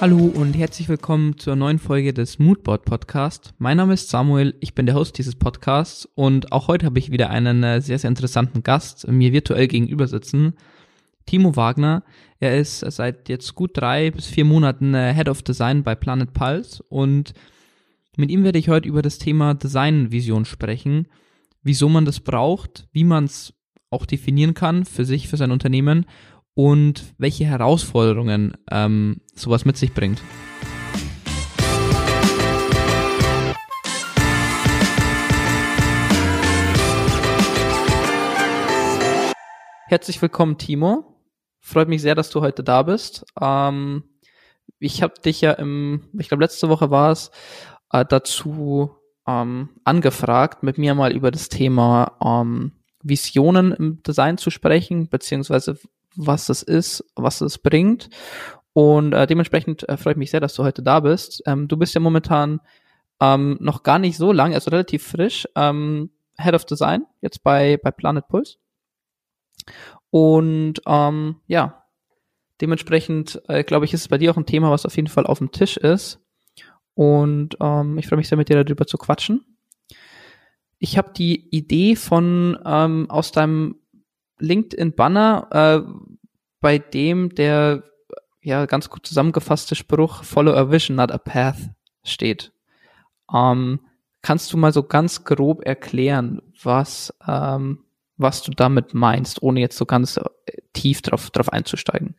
Hallo und herzlich willkommen zur neuen Folge des Moodboard Podcast. Mein Name ist Samuel, ich bin der Host dieses Podcasts und auch heute habe ich wieder einen äh, sehr, sehr interessanten Gast mir virtuell gegenüber sitzen. Timo Wagner. Er ist seit jetzt gut drei bis vier Monaten äh, Head of Design bei Planet Pulse und mit ihm werde ich heute über das Thema Designvision sprechen, wieso man das braucht, wie man es auch definieren kann für sich, für sein Unternehmen und welche Herausforderungen ähm, sowas mit sich bringt. Herzlich willkommen, Timo. Freut mich sehr, dass du heute da bist. Ähm, ich habe dich ja im, ich glaube letzte Woche war es, äh, dazu ähm, angefragt, mit mir mal über das Thema ähm, Visionen im Design zu sprechen, beziehungsweise was das ist, was es bringt. Und äh, dementsprechend äh, freue ich mich sehr, dass du heute da bist. Ähm, du bist ja momentan ähm, noch gar nicht so lang, also relativ frisch, ähm, Head of Design, jetzt bei, bei Planet Pulse. Und ähm, ja, dementsprechend äh, glaube ich, ist es bei dir auch ein Thema, was auf jeden Fall auf dem Tisch ist. Und ähm, ich freue mich sehr, mit dir darüber zu quatschen. Ich habe die Idee von ähm, aus deinem LinkedIn-Banner, äh, bei dem der ja ganz gut zusammengefasste Spruch Follow a Vision, not a Path steht. Ähm, kannst du mal so ganz grob erklären, was ähm, was du damit meinst, ohne jetzt so ganz äh, tief drauf, drauf einzusteigen?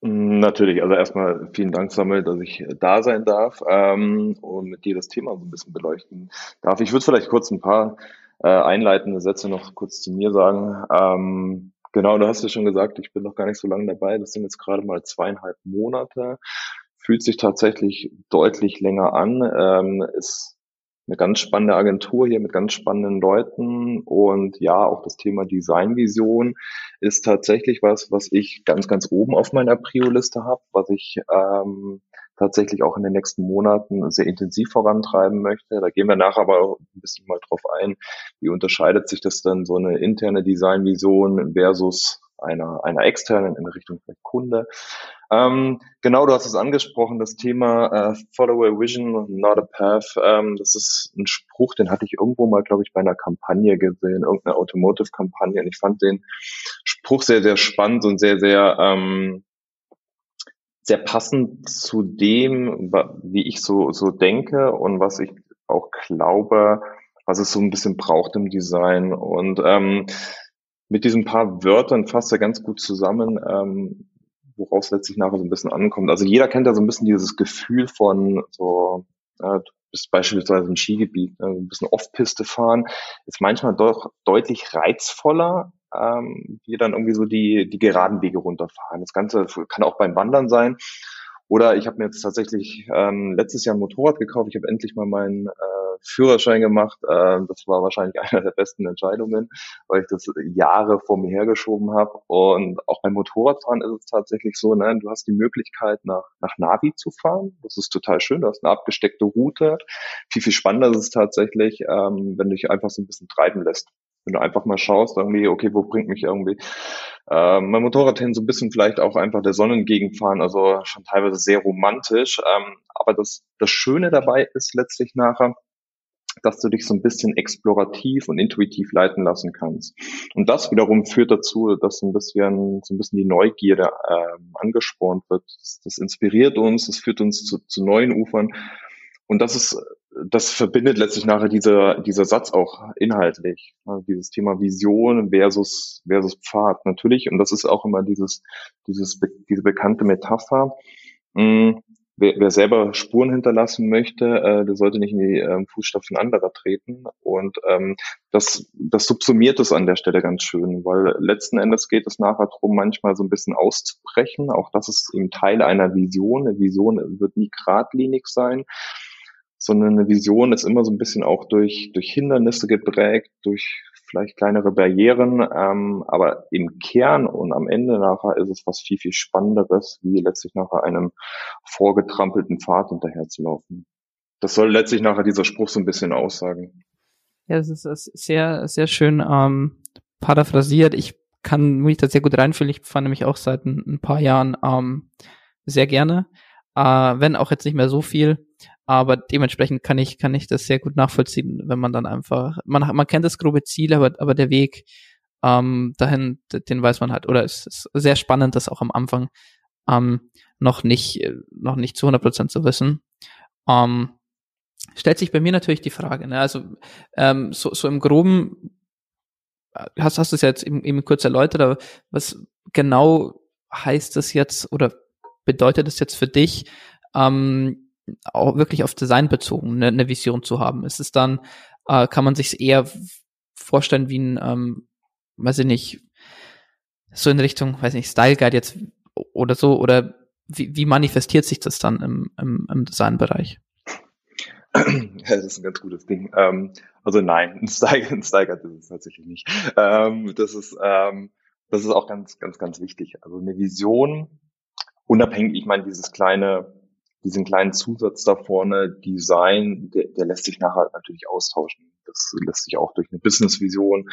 Natürlich, also erstmal vielen Dank, Samuel, dass ich da sein darf ähm, und mit dir das Thema so ein bisschen beleuchten darf. Ich würde vielleicht kurz ein paar äh, einleitende Sätze noch kurz zu mir sagen. Ähm, genau, du hast ja schon gesagt, ich bin noch gar nicht so lange dabei. Das sind jetzt gerade mal zweieinhalb Monate. Fühlt sich tatsächlich deutlich länger an. Ähm, ist eine ganz spannende Agentur hier mit ganz spannenden Leuten und ja, auch das Thema Designvision ist tatsächlich was, was ich ganz, ganz oben auf meiner Prio-Liste habe, was ich ähm, tatsächlich auch in den nächsten Monaten sehr intensiv vorantreiben möchte. Da gehen wir nachher aber auch ein bisschen mal drauf ein, wie unterscheidet sich das dann so eine interne Designvision versus einer, einer externen in Richtung Kunde. Ähm, genau, du hast es angesprochen, das Thema äh, Follow a Vision, not a Path. Ähm, das ist ein Spruch, den hatte ich irgendwo mal, glaube ich, bei einer Kampagne gesehen, irgendeine Automotive-Kampagne. Und ich fand den Spruch sehr, sehr spannend und sehr, sehr ähm, sehr passend zu dem, wie ich so, so denke und was ich auch glaube, was es so ein bisschen braucht im Design. Und ähm, mit diesen paar Wörtern fasst er ganz gut zusammen, ähm, woraus letztlich nachher so ein bisschen ankommt. Also jeder kennt ja so ein bisschen dieses Gefühl von so, äh, du bist beispielsweise im Skigebiet, äh, ein bisschen Off-Piste fahren, ist manchmal doch deutlich reizvoller, ähm, die dann irgendwie so die, die geraden Wege runterfahren. Das Ganze kann auch beim Wandern sein. Oder ich habe mir jetzt tatsächlich ähm, letztes Jahr ein Motorrad gekauft. Ich habe endlich mal meinen äh, Führerschein gemacht. Äh, das war wahrscheinlich eine der besten Entscheidungen, weil ich das Jahre vor mir hergeschoben habe. Und auch beim Motorradfahren ist es tatsächlich so, ne, du hast die Möglichkeit, nach, nach Navi zu fahren. Das ist total schön. Du hast eine abgesteckte Route. Viel, viel spannender ist es tatsächlich, ähm, wenn du dich einfach so ein bisschen treiben lässt wenn du einfach mal schaust, irgendwie, okay, wo bringt mich irgendwie äh, mein Motorrad hin, so ein bisschen vielleicht auch einfach der Sonne entgegenfahren, also schon teilweise sehr romantisch. Ähm, aber das, das Schöne dabei ist letztlich nachher, dass du dich so ein bisschen explorativ und intuitiv leiten lassen kannst. Und das wiederum führt dazu, dass so ein bisschen, so ein bisschen die Neugierde äh, angespornt wird. Das, das inspiriert uns, das führt uns zu, zu neuen Ufern. Und das ist das verbindet letztlich nachher dieser, dieser Satz auch inhaltlich. Also dieses Thema Vision versus, versus Pfad. Natürlich, und das ist auch immer dieses, dieses, diese bekannte Metapher. Hm, wer, wer selber Spuren hinterlassen möchte, äh, der sollte nicht in die ähm, Fußstapfen anderer treten. Und ähm, das, das subsumiert es an der Stelle ganz schön, weil letzten Endes geht es nachher darum, manchmal so ein bisschen auszubrechen. Auch das ist eben Teil einer Vision. Eine Vision wird nie geradlinig sein sondern eine Vision ist immer so ein bisschen auch durch, durch Hindernisse geprägt, durch vielleicht kleinere Barrieren, ähm, aber im Kern und am Ende nachher ist es was viel, viel Spannenderes, wie letztlich nachher einem vorgetrampelten Pfad hinterherzulaufen. Das soll letztlich nachher dieser Spruch so ein bisschen aussagen. Ja, das ist sehr, sehr schön ähm, paraphrasiert. Ich kann mich da sehr gut reinfühlen. Ich fahre nämlich auch seit ein, ein paar Jahren ähm, sehr gerne. äh, wenn auch jetzt nicht mehr so viel. Aber dementsprechend kann ich, kann ich das sehr gut nachvollziehen, wenn man dann einfach, man, man kennt das grobe Ziel, aber, aber der Weg ähm, dahin, den weiß man halt, oder es ist sehr spannend, das auch am Anfang ähm, noch nicht, noch nicht zu 100 Prozent zu wissen. Ähm, stellt sich bei mir natürlich die Frage, ne? also ähm, so, so im Groben hast, hast du es jetzt eben, eben kurz erläutert, aber was genau heißt das jetzt oder bedeutet es jetzt für dich, ähm, auch wirklich auf Design bezogen, eine, eine Vision zu haben? Ist es dann, äh, kann man sich eher vorstellen wie ein, ähm, weiß ich nicht, so in Richtung, weiß nicht, Style Guide jetzt oder so, oder wie, wie manifestiert sich das dann im, im, im Designbereich? Ja, das ist ein ganz gutes Ding. Ähm, also nein, ein Steiger, ein Steiger das ist tatsächlich nicht. Ähm, das ist, ähm, das ist auch ganz, ganz, ganz wichtig. Also eine Vision, unabhängig, ich meine, dieses kleine, diesen kleinen Zusatz da vorne, Design, der, der lässt sich nachher natürlich austauschen. Das lässt sich auch durch eine Business-Vision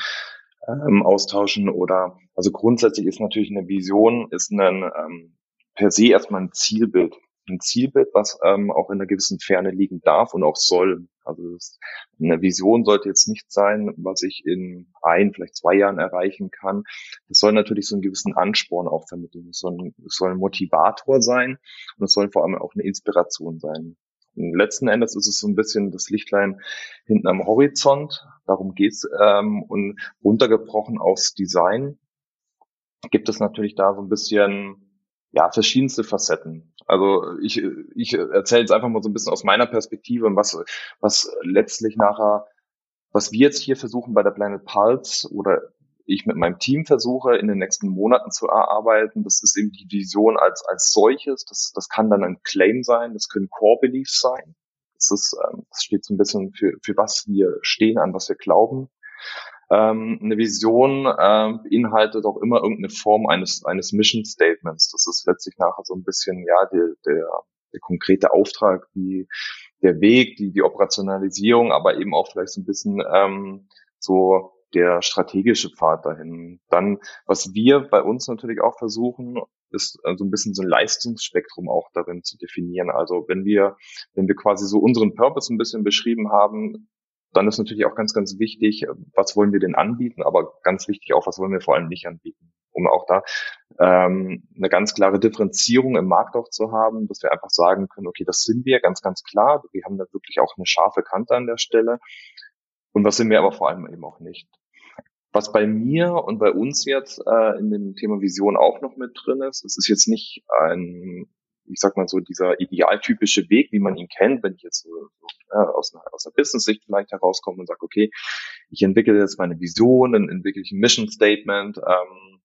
ähm, austauschen oder, also grundsätzlich ist natürlich eine Vision, ist ein, ähm, per se erstmal ein Zielbild ein Zielbild, was ähm, auch in einer gewissen Ferne liegen darf und auch soll. Also das, eine Vision sollte jetzt nicht sein, was ich in ein, vielleicht zwei Jahren erreichen kann. Das soll natürlich so einen gewissen Ansporn auch vermitteln. Es soll, ein, es soll ein Motivator sein und es soll vor allem auch eine Inspiration sein. Und letzten Endes ist es so ein bisschen das Lichtlein hinten am Horizont. Darum geht's ähm, und runtergebrochen aufs Design gibt es natürlich da so ein bisschen ja, verschiedenste Facetten. Also ich, ich erzähle jetzt einfach mal so ein bisschen aus meiner Perspektive, was, was letztlich nachher, was wir jetzt hier versuchen bei der Planet Pulse oder ich mit meinem Team versuche, in den nächsten Monaten zu erarbeiten. Das ist eben die Vision als, als solches. Das, das kann dann ein Claim sein, das können Core Beliefs sein. Das ist, ähm, das steht so ein bisschen für, für was wir stehen, an was wir glauben. Ähm, eine Vision äh, beinhaltet auch immer irgendeine Form eines, eines Mission Statements. Das ist letztlich nachher so ein bisschen, ja, die, der, der konkrete Auftrag, die, der Weg, die, die Operationalisierung, aber eben auch vielleicht so ein bisschen ähm, so der strategische Pfad dahin. Dann, was wir bei uns natürlich auch versuchen, ist äh, so ein bisschen so ein Leistungsspektrum auch darin zu definieren. Also wenn wir, wenn wir quasi so unseren Purpose ein bisschen beschrieben haben, dann ist natürlich auch ganz, ganz wichtig, was wollen wir denn anbieten, aber ganz wichtig auch, was wollen wir vor allem nicht anbieten, um auch da ähm, eine ganz klare Differenzierung im Markt auch zu haben, dass wir einfach sagen können, okay, das sind wir ganz, ganz klar, wir haben da wirklich auch eine scharfe Kante an der Stelle. Und was sind wir aber vor allem eben auch nicht. Was bei mir und bei uns jetzt äh, in dem Thema Vision auch noch mit drin ist, es ist jetzt nicht ein ich sag mal so, dieser idealtypische Weg, wie man ihn kennt, wenn ich jetzt so, so äh, aus einer, aus einer Business-Sicht vielleicht herauskomme und sage, okay, ich entwickle jetzt meine Vision, dann entwickle ich ein Mission Statement ähm,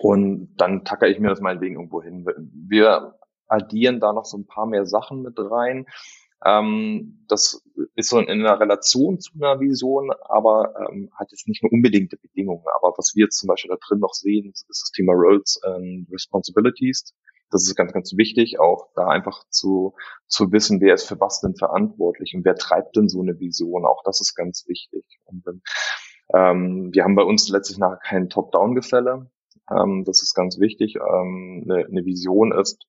und dann tacker ich mir das meinetwegen irgendwo hin. Wir addieren da noch so ein paar mehr Sachen mit rein. Ähm, das ist so in einer Relation zu einer Vision, aber ähm, hat jetzt nicht nur unbedingte Bedingungen. Aber was wir jetzt zum Beispiel da drin noch sehen, ist das Thema Roles and Responsibilities. Das ist ganz, ganz wichtig, auch da einfach zu, zu wissen, wer ist für was denn verantwortlich und wer treibt denn so eine Vision. Auch das ist ganz wichtig. Und, ähm, wir haben bei uns letztlich nachher kein Top-Down-Gefälle. Ähm, das ist ganz wichtig. Ähm, eine, eine Vision ist,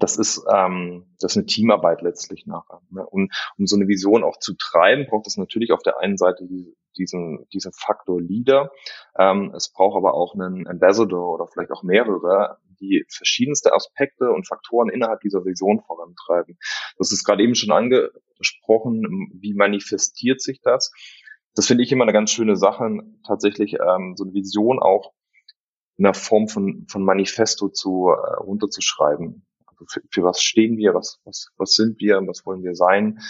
das ist, ähm, das ist eine Teamarbeit letztlich nachher. Ne? Und um so eine Vision auch zu treiben, braucht es natürlich auf der einen Seite die, diesen, diesen Faktor Leader. Ähm, es braucht aber auch einen Ambassador oder vielleicht auch mehrere, die verschiedenste Aspekte und Faktoren innerhalb dieser Vision vorantreiben. Das ist gerade eben schon angesprochen. Wie manifestiert sich das? Das finde ich immer eine ganz schöne Sache, tatsächlich ähm, so eine Vision auch in der Form von, von Manifesto zu äh, runterzuschreiben. Für, für was stehen wir, was, was, was sind wir, was wollen wir sein?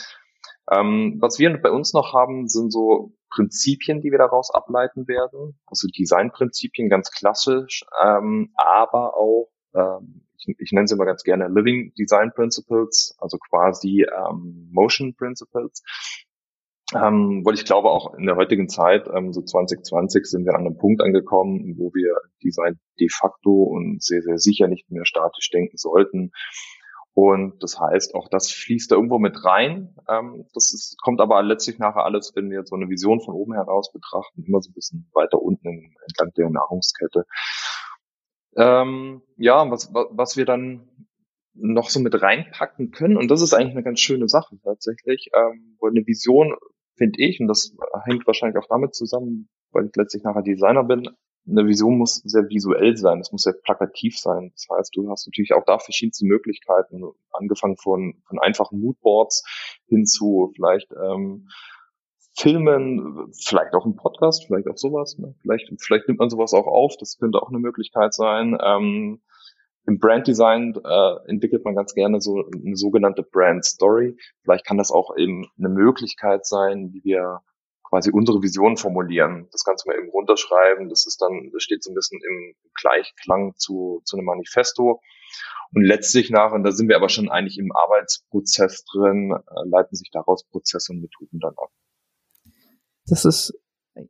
Ähm, was wir bei uns noch haben, sind so Prinzipien, die wir daraus ableiten werden. Also Designprinzipien ganz klassisch, ähm, aber auch, ähm, ich, ich nenne sie immer ganz gerne Living Design Principles, also quasi ähm, Motion Principles. Ähm, weil ich glaube, auch in der heutigen Zeit, ähm, so 2020, sind wir an einem Punkt angekommen, wo wir Design de facto und sehr, sehr sicher nicht mehr statisch denken sollten. Und das heißt, auch das fließt da irgendwo mit rein. Ähm, das ist, kommt aber letztlich nachher alles, wenn wir so eine Vision von oben heraus betrachten, immer so ein bisschen weiter unten entlang der Nahrungskette. Ähm, ja, was, was wir dann noch so mit reinpacken können. Und das ist eigentlich eine ganz schöne Sache tatsächlich. Ähm, wo eine Vision, finde ich, und das hängt wahrscheinlich auch damit zusammen, weil ich letztlich nachher Designer bin, eine Vision muss sehr visuell sein, es muss sehr plakativ sein. Das heißt, du hast natürlich auch da verschiedenste Möglichkeiten, angefangen von, von einfachen Moodboards hin zu vielleicht ähm, Filmen, vielleicht auch ein Podcast, vielleicht auch sowas. Ne? Vielleicht, vielleicht nimmt man sowas auch auf, das könnte auch eine Möglichkeit sein. Ähm, Im Branddesign äh, entwickelt man ganz gerne so eine sogenannte Brand Story. Vielleicht kann das auch eben eine Möglichkeit sein, wie wir quasi unsere Vision formulieren. Das du mal eben runterschreiben. Das ist dann, das steht so ein bisschen im Gleichklang zu, zu einem Manifesto. Und letztlich nach, und da sind wir aber schon eigentlich im Arbeitsprozess drin, äh, leiten sich daraus Prozesse und Methoden dann ab. Das ist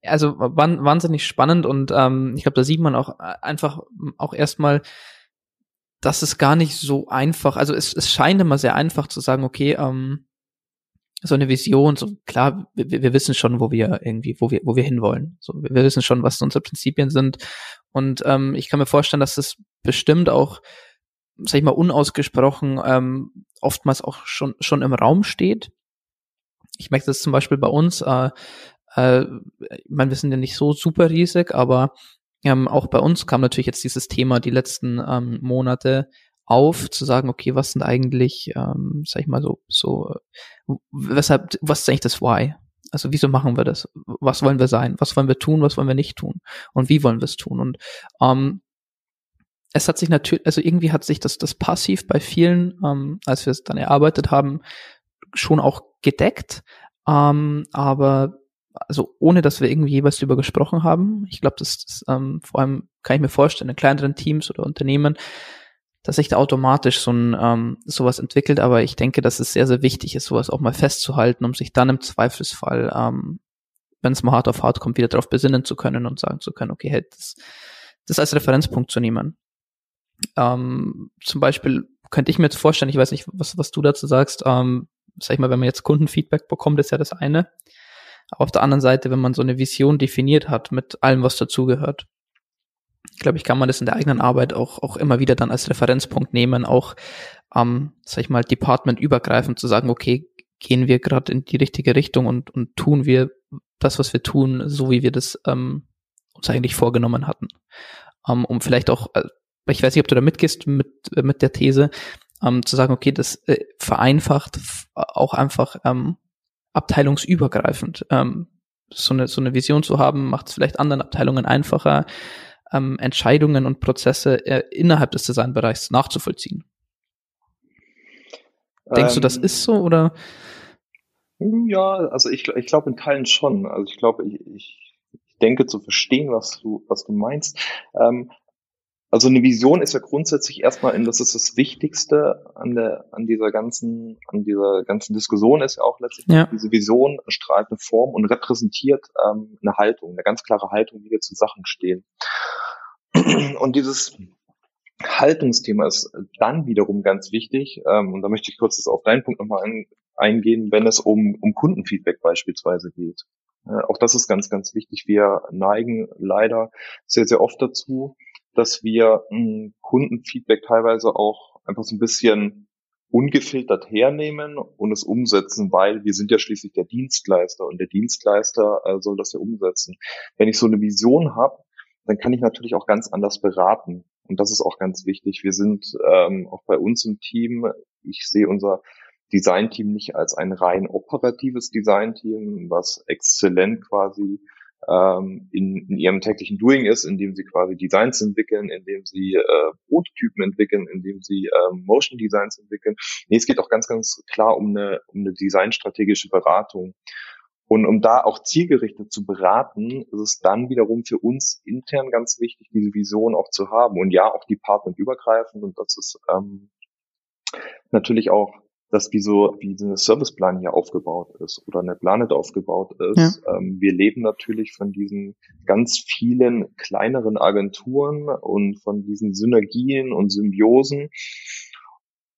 also wahnsinnig spannend und ähm, ich glaube, da sieht man auch äh, einfach auch erstmal, dass es gar nicht so einfach, also es, es scheint immer sehr einfach zu sagen, okay, ähm, so eine Vision, so klar, wir, wir wissen schon, wo wir irgendwie, wo wir, wo wir hinwollen. So, wir, wir wissen schon, was unsere Prinzipien sind. Und ähm, ich kann mir vorstellen, dass das bestimmt auch, sag ich mal, unausgesprochen ähm, oftmals auch schon schon im Raum steht. Ich merke das zum Beispiel bei uns. Äh, äh, ich meine, wir sind ja nicht so super riesig, aber ähm, auch bei uns kam natürlich jetzt dieses Thema die letzten ähm, Monate auf, zu sagen, okay, was sind eigentlich, ähm, sag ich mal so, so, weshalb, was ist eigentlich das Why? Also wieso machen wir das? Was wollen wir sein? Was wollen wir tun? Was wollen wir nicht tun? Und wie wollen wir es tun? Und ähm, es hat sich natürlich, also irgendwie hat sich das, das passiv bei vielen, ähm, als wir es dann erarbeitet haben, schon auch gedeckt. Ähm, aber also ohne dass wir irgendwie jeweils darüber gesprochen haben. Ich glaube, das, das ähm, vor allem kann ich mir vorstellen, in kleineren Teams oder Unternehmen, dass sich da automatisch so ein ähm, sowas entwickelt, aber ich denke, dass es sehr, sehr wichtig ist, sowas auch mal festzuhalten, um sich dann im Zweifelsfall, ähm, wenn es mal hart auf hart kommt, wieder darauf besinnen zu können und sagen zu können, okay, hey, das, das als Referenzpunkt zu nehmen. Ähm, zum Beispiel könnte ich mir jetzt vorstellen, ich weiß nicht, was, was du dazu sagst, ähm, sag ich mal, wenn man jetzt Kundenfeedback bekommt, ist ja das eine. Auf der anderen Seite, wenn man so eine Vision definiert hat mit allem, was dazugehört, glaube ich, kann man das in der eigenen Arbeit auch, auch immer wieder dann als Referenzpunkt nehmen, auch, ähm, sag ich mal, departmentübergreifend zu sagen, okay, gehen wir gerade in die richtige Richtung und, und tun wir das, was wir tun, so wie wir das ähm, uns eigentlich vorgenommen hatten. Ähm, um vielleicht auch, äh, ich weiß nicht, ob du da mitgehst mit, mit der These, ähm, zu sagen, okay, das äh, vereinfacht auch einfach ähm, abteilungsübergreifend. Ähm, so eine, so eine Vision zu haben, macht es vielleicht anderen Abteilungen einfacher, ähm, Entscheidungen und Prozesse äh, innerhalb des Designbereichs nachzuvollziehen. Denkst du, das ähm, ist so oder? Ja, also ich, ich glaube in Teilen schon. Also ich glaube, ich, ich, ich denke zu verstehen, was du, was du meinst. Ähm, also eine Vision ist ja grundsätzlich erstmal, das ist das Wichtigste an der, an dieser ganzen, an dieser ganzen Diskussion ist ja auch letztlich ja. diese Vision strahlt eine Form und repräsentiert ähm, eine Haltung, eine ganz klare Haltung, wie wir zu Sachen stehen. Und dieses Haltungsthema ist dann wiederum ganz wichtig, ähm, und da möchte ich kurz das auf deinen Punkt nochmal ein, eingehen, wenn es um, um Kundenfeedback beispielsweise geht. Äh, auch das ist ganz, ganz wichtig. Wir neigen leider sehr, sehr oft dazu, dass wir hm, Kundenfeedback teilweise auch einfach so ein bisschen ungefiltert hernehmen und es umsetzen, weil wir sind ja schließlich der Dienstleister und der Dienstleister äh, soll das ja umsetzen. Wenn ich so eine Vision habe, dann kann ich natürlich auch ganz anders beraten. Und das ist auch ganz wichtig. Wir sind ähm, auch bei uns im Team, ich sehe unser Designteam nicht als ein rein operatives Designteam, was exzellent quasi ähm, in, in ihrem täglichen Doing ist, indem sie quasi Designs entwickeln, indem sie äh, Prototypen entwickeln, indem sie äh, Motion Designs entwickeln. Nee, es geht auch ganz, ganz klar um eine, um eine designstrategische Beratung. Und um da auch zielgerichtet zu beraten, ist es dann wiederum für uns intern ganz wichtig, diese Vision auch zu haben. Und ja, auch departmentübergreifend. Und das ist ähm, natürlich auch dass wie so wie eine Serviceplan hier aufgebaut ist oder eine Planet aufgebaut ist. Ja. Ähm, wir leben natürlich von diesen ganz vielen kleineren Agenturen und von diesen Synergien und Symbiosen.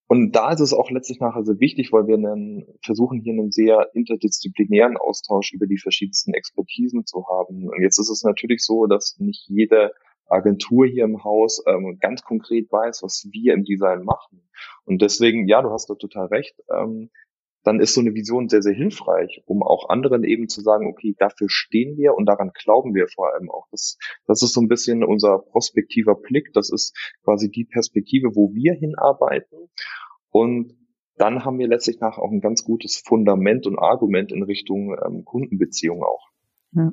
Und da ist es auch letztlich nachher sehr wichtig, weil wir einen, versuchen hier einen sehr interdisziplinären Austausch über die verschiedensten Expertisen zu haben. Und jetzt ist es natürlich so, dass nicht jede Agentur hier im Haus ähm, ganz konkret weiß, was wir im Design machen. Und deswegen, ja, du hast da total recht. Ähm, dann ist so eine Vision sehr, sehr hilfreich, um auch anderen eben zu sagen, okay, dafür stehen wir und daran glauben wir vor allem auch. Das, das ist so ein bisschen unser prospektiver Blick. Das ist quasi die Perspektive, wo wir hinarbeiten. Und dann haben wir letztlich nach auch ein ganz gutes Fundament und Argument in Richtung ähm, Kundenbeziehung auch. Ja.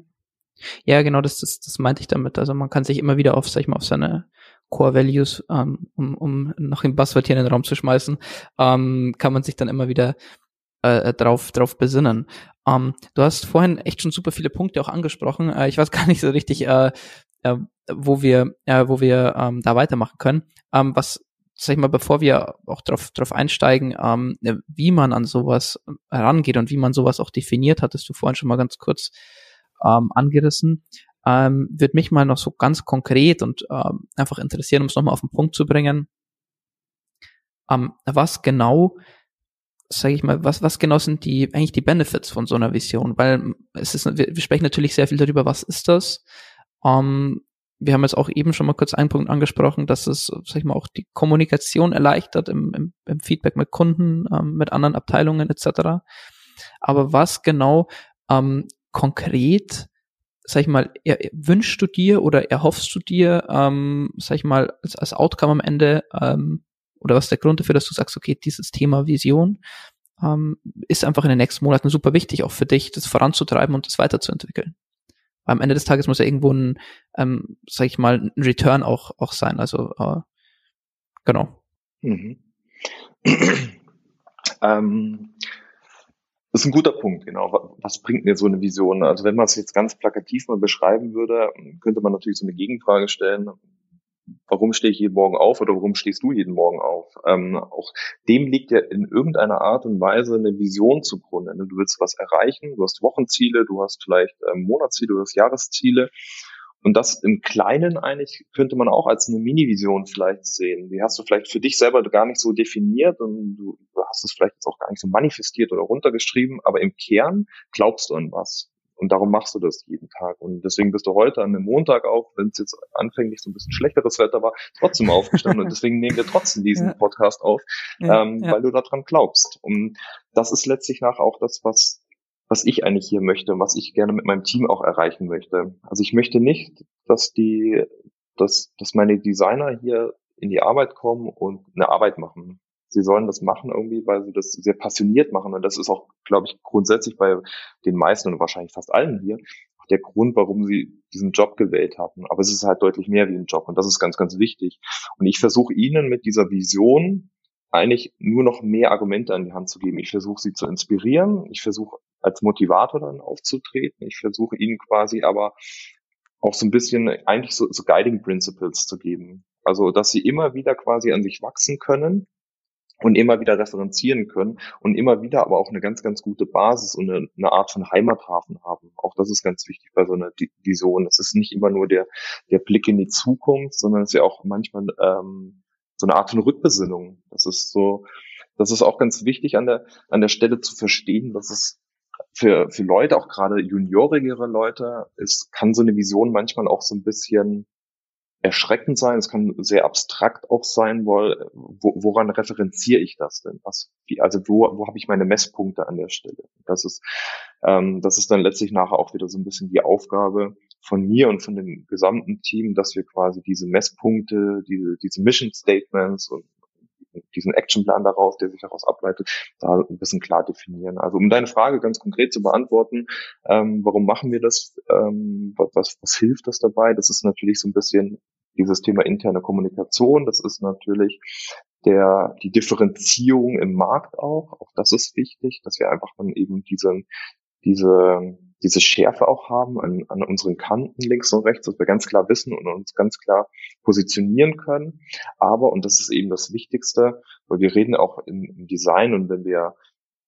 Ja, genau, das, das, das meinte ich damit. Also man kann sich immer wieder auf, sag ich mal, auf seine Core Values, ähm, um, um noch ein Buzzword hier in den Raum zu schmeißen, ähm, kann man sich dann immer wieder äh, drauf, drauf besinnen. Ähm, du hast vorhin echt schon super viele Punkte auch angesprochen. Äh, ich weiß gar nicht so richtig, äh, äh, wo wir, äh, wo wir ähm, da weitermachen können. Ähm, was sag ich mal, bevor wir auch drauf, drauf einsteigen, ähm, wie man an sowas herangeht und wie man sowas auch definiert, hattest du vorhin schon mal ganz kurz ähm, angerissen, ähm, wird mich mal noch so ganz konkret und ähm, einfach interessieren, um es nochmal auf den Punkt zu bringen. Ähm, was genau, sage ich mal, was, was genau sind die, eigentlich die Benefits von so einer Vision? Weil es ist, wir, wir sprechen natürlich sehr viel darüber, was ist das? Ähm, wir haben jetzt auch eben schon mal kurz einen Punkt angesprochen, dass es, sag ich mal, auch die Kommunikation erleichtert im, im, im Feedback mit Kunden, ähm, mit anderen Abteilungen etc. Aber was genau ähm, konkret, sag ich mal, er, wünschst du dir oder erhoffst du dir, ähm, sag ich mal, als, als Outcome am Ende, ähm, oder was ist der Grund dafür, dass du sagst, okay, dieses Thema Vision ähm, ist einfach in den nächsten Monaten super wichtig, auch für dich, das voranzutreiben und das weiterzuentwickeln? am Ende des Tages muss ja irgendwo ein, ähm, sag ich mal, ein Return auch, auch sein. Also äh, genau. Mhm. ähm, das ist ein guter Punkt, genau. Was bringt mir so eine Vision? Also wenn man es jetzt ganz plakativ mal beschreiben würde, könnte man natürlich so eine Gegenfrage stellen warum stehe ich jeden Morgen auf oder warum stehst du jeden Morgen auf? Ähm, auch dem liegt ja in irgendeiner Art und Weise eine Vision zugrunde. Ne? Du willst was erreichen, du hast Wochenziele, du hast vielleicht ähm, Monatsziele, du hast Jahresziele. Und das im Kleinen eigentlich könnte man auch als eine Mini-Vision vielleicht sehen. Die hast du vielleicht für dich selber gar nicht so definiert und du hast es vielleicht jetzt auch gar nicht so manifestiert oder runtergeschrieben, aber im Kern glaubst du an was. Und darum machst du das jeden Tag. Und deswegen bist du heute an einem Montag auch, wenn es jetzt anfänglich so ein bisschen schlechteres Wetter war, trotzdem aufgestanden. und deswegen nehmen wir trotzdem diesen ja. Podcast auf, ja, ähm, ja. weil du daran glaubst. Und das ist letztlich nach auch das, was was ich eigentlich hier möchte, was ich gerne mit meinem Team auch erreichen möchte. Also ich möchte nicht, dass die, dass, dass meine Designer hier in die Arbeit kommen und eine Arbeit machen sie sollen das machen irgendwie, weil sie das sehr passioniert machen. Und das ist auch, glaube ich, grundsätzlich bei den meisten und wahrscheinlich fast allen hier auch der Grund, warum sie diesen Job gewählt haben. Aber es ist halt deutlich mehr wie ein Job und das ist ganz, ganz wichtig. Und ich versuche ihnen mit dieser Vision eigentlich nur noch mehr Argumente an die Hand zu geben. Ich versuche sie zu inspirieren. Ich versuche als Motivator dann aufzutreten. Ich versuche ihnen quasi aber auch so ein bisschen eigentlich so, so Guiding Principles zu geben. Also, dass sie immer wieder quasi an sich wachsen können und immer wieder referenzieren können und immer wieder aber auch eine ganz, ganz gute Basis und eine, eine Art von Heimathafen haben. Auch das ist ganz wichtig bei so einer Vision. Es ist nicht immer nur der, der Blick in die Zukunft, sondern es ist ja auch manchmal ähm, so eine Art von Rückbesinnung. Das ist so, das ist auch ganz wichtig an der, an der Stelle zu verstehen, dass es für, für Leute, auch gerade juniorigere Leute, es kann so eine Vision manchmal auch so ein bisschen erschreckend sein, es kann sehr abstrakt auch sein, wo, woran referenziere ich das denn? Was, wie, also wo, wo habe ich meine Messpunkte an der Stelle? Das ist, ähm, das ist dann letztlich nachher auch wieder so ein bisschen die Aufgabe von mir und von dem gesamten Team, dass wir quasi diese Messpunkte, diese, diese Mission Statements und diesen Actionplan daraus, der sich daraus ableitet, da ein bisschen klar definieren. Also um deine Frage ganz konkret zu beantworten, ähm, warum machen wir das? Ähm, was, was hilft das dabei? Das ist natürlich so ein bisschen dieses Thema interne Kommunikation. Das ist natürlich der, die Differenzierung im Markt auch. Auch das ist wichtig, dass wir einfach dann eben diesen, diese, diese Schärfe auch haben an, an unseren Kanten links und rechts, dass wir ganz klar wissen und uns ganz klar positionieren können. Aber, und das ist eben das Wichtigste, weil wir reden auch im, im Design und wenn wir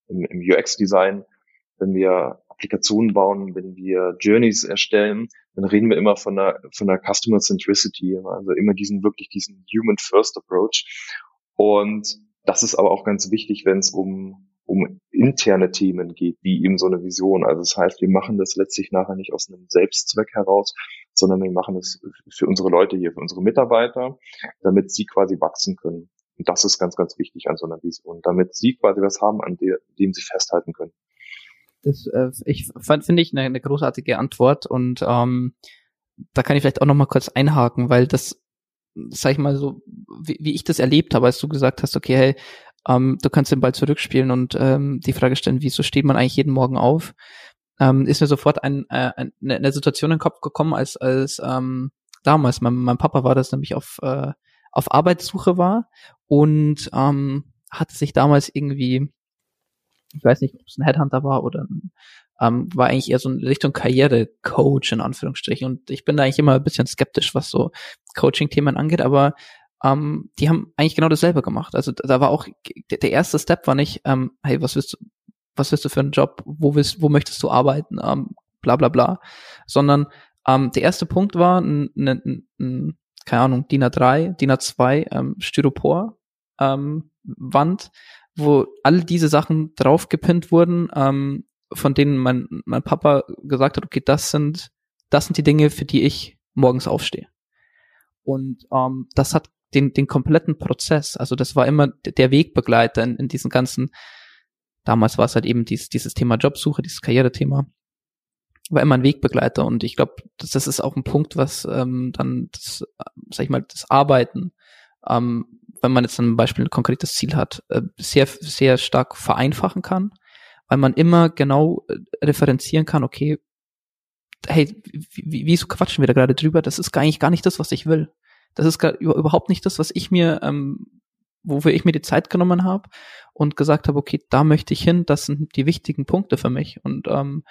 im, im UX-Design, wenn wir Applikationen bauen, wenn wir Journeys erstellen, dann reden wir immer von einer, von einer Customer Centricity, also immer diesen, wirklich diesen Human First Approach. Und das ist aber auch ganz wichtig, wenn es um um interne Themen geht, wie eben so eine Vision. Also das heißt, wir machen das letztlich nachher nicht aus einem Selbstzweck heraus, sondern wir machen es für unsere Leute hier, für unsere Mitarbeiter, damit sie quasi wachsen können. Und das ist ganz, ganz wichtig an so einer Vision, damit sie quasi was haben, an dem sie festhalten können. Das äh, ich finde ich eine, eine großartige Antwort und ähm, da kann ich vielleicht auch noch mal kurz einhaken, weil das, sag ich mal so, wie, wie ich das erlebt habe, als du gesagt hast, okay, hey, ähm, du kannst den Ball zurückspielen und ähm, die Frage stellen, wieso steht man eigentlich jeden Morgen auf? Ähm, ist mir sofort ein, äh, eine, eine Situation in den Kopf gekommen, als als ähm, damals mein, mein Papa war das nämlich auf äh, auf Arbeitssuche war und ähm, hatte sich damals irgendwie ich weiß nicht, ob es ein Headhunter war oder ein, ähm, war eigentlich eher so in Richtung Karrierecoach in Anführungsstrichen. Und ich bin da eigentlich immer ein bisschen skeptisch, was so Coaching-Themen angeht, aber ähm, die haben eigentlich genau dasselbe gemacht. Also da war auch, der, erste Step war nicht, ähm, hey, was willst du, was willst du für einen Job, wo willst, wo möchtest du arbeiten, ähm, bla bla bla, sondern ähm, der erste Punkt war, ein, ein, ein, keine Ahnung, DIN A3, DIN A2, ähm, Styropor, ähm, Wand, wo all diese Sachen draufgepinnt wurden, ähm, von denen mein, mein Papa gesagt hat, okay, das sind, das sind die Dinge, für die ich morgens aufstehe. Und ähm, das hat den, den kompletten Prozess, also das war immer der Wegbegleiter in, in diesen ganzen, damals war es halt eben dieses, dieses Thema Jobsuche, dieses Karrierethema, war immer ein Wegbegleiter und ich glaube, das, das ist auch ein Punkt, was ähm, dann das, sag ich mal, das Arbeiten ähm, wenn man jetzt ein Beispiel ein konkretes Ziel hat, äh, sehr, sehr stark vereinfachen kann, weil man immer genau äh, referenzieren kann, okay, hey, wieso quatschen wir da gerade drüber? Das ist eigentlich gar nicht das, was ich will. Das ist gar, überhaupt nicht das, was ich mir, ähm, wofür ich mir die Zeit genommen habe und gesagt habe, okay, da möchte ich hin, das sind die wichtigen Punkte für mich. Und ähm,